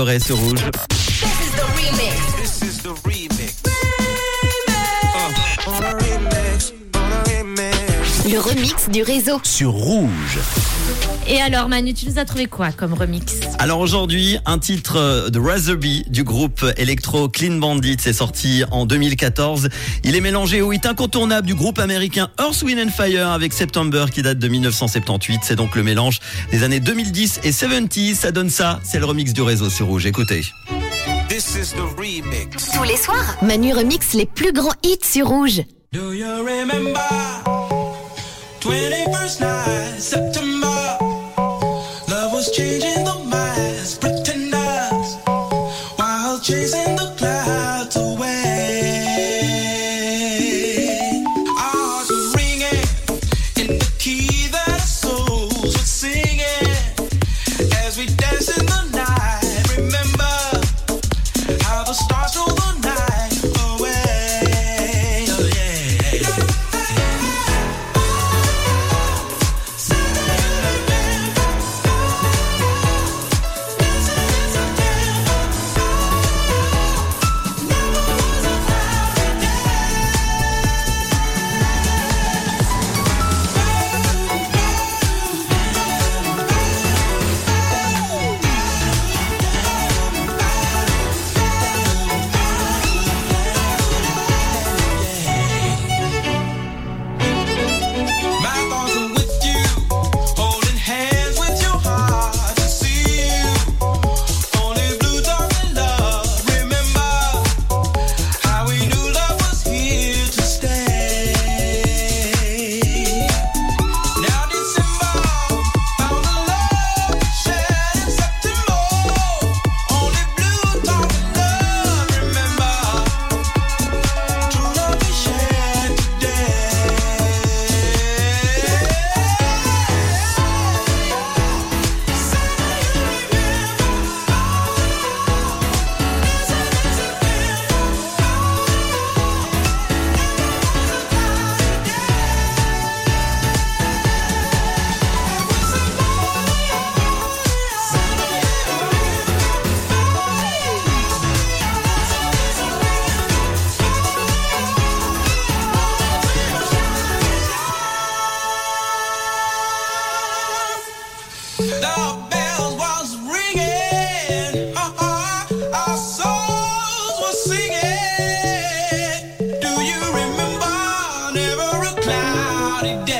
Forêt sur rouge. This is the remix. This is the remix. Le remix du réseau. Sur rouge. Et alors Manu, tu nous as trouvé quoi comme remix? Alors aujourd'hui, un titre de Razorby du groupe électro Clean Bandit, c'est sorti en 2014. Il est mélangé au hit incontournable du groupe américain Earth, Wind and Fire avec September qui date de 1978. C'est donc le mélange des années 2010 et 70. Ça donne ça, c'est le remix du réseau sur rouge. Écoutez. This is the remix. Tous les soirs, Manu remix les plus grands hits sur rouge. Do you remember chasing the clouds every day.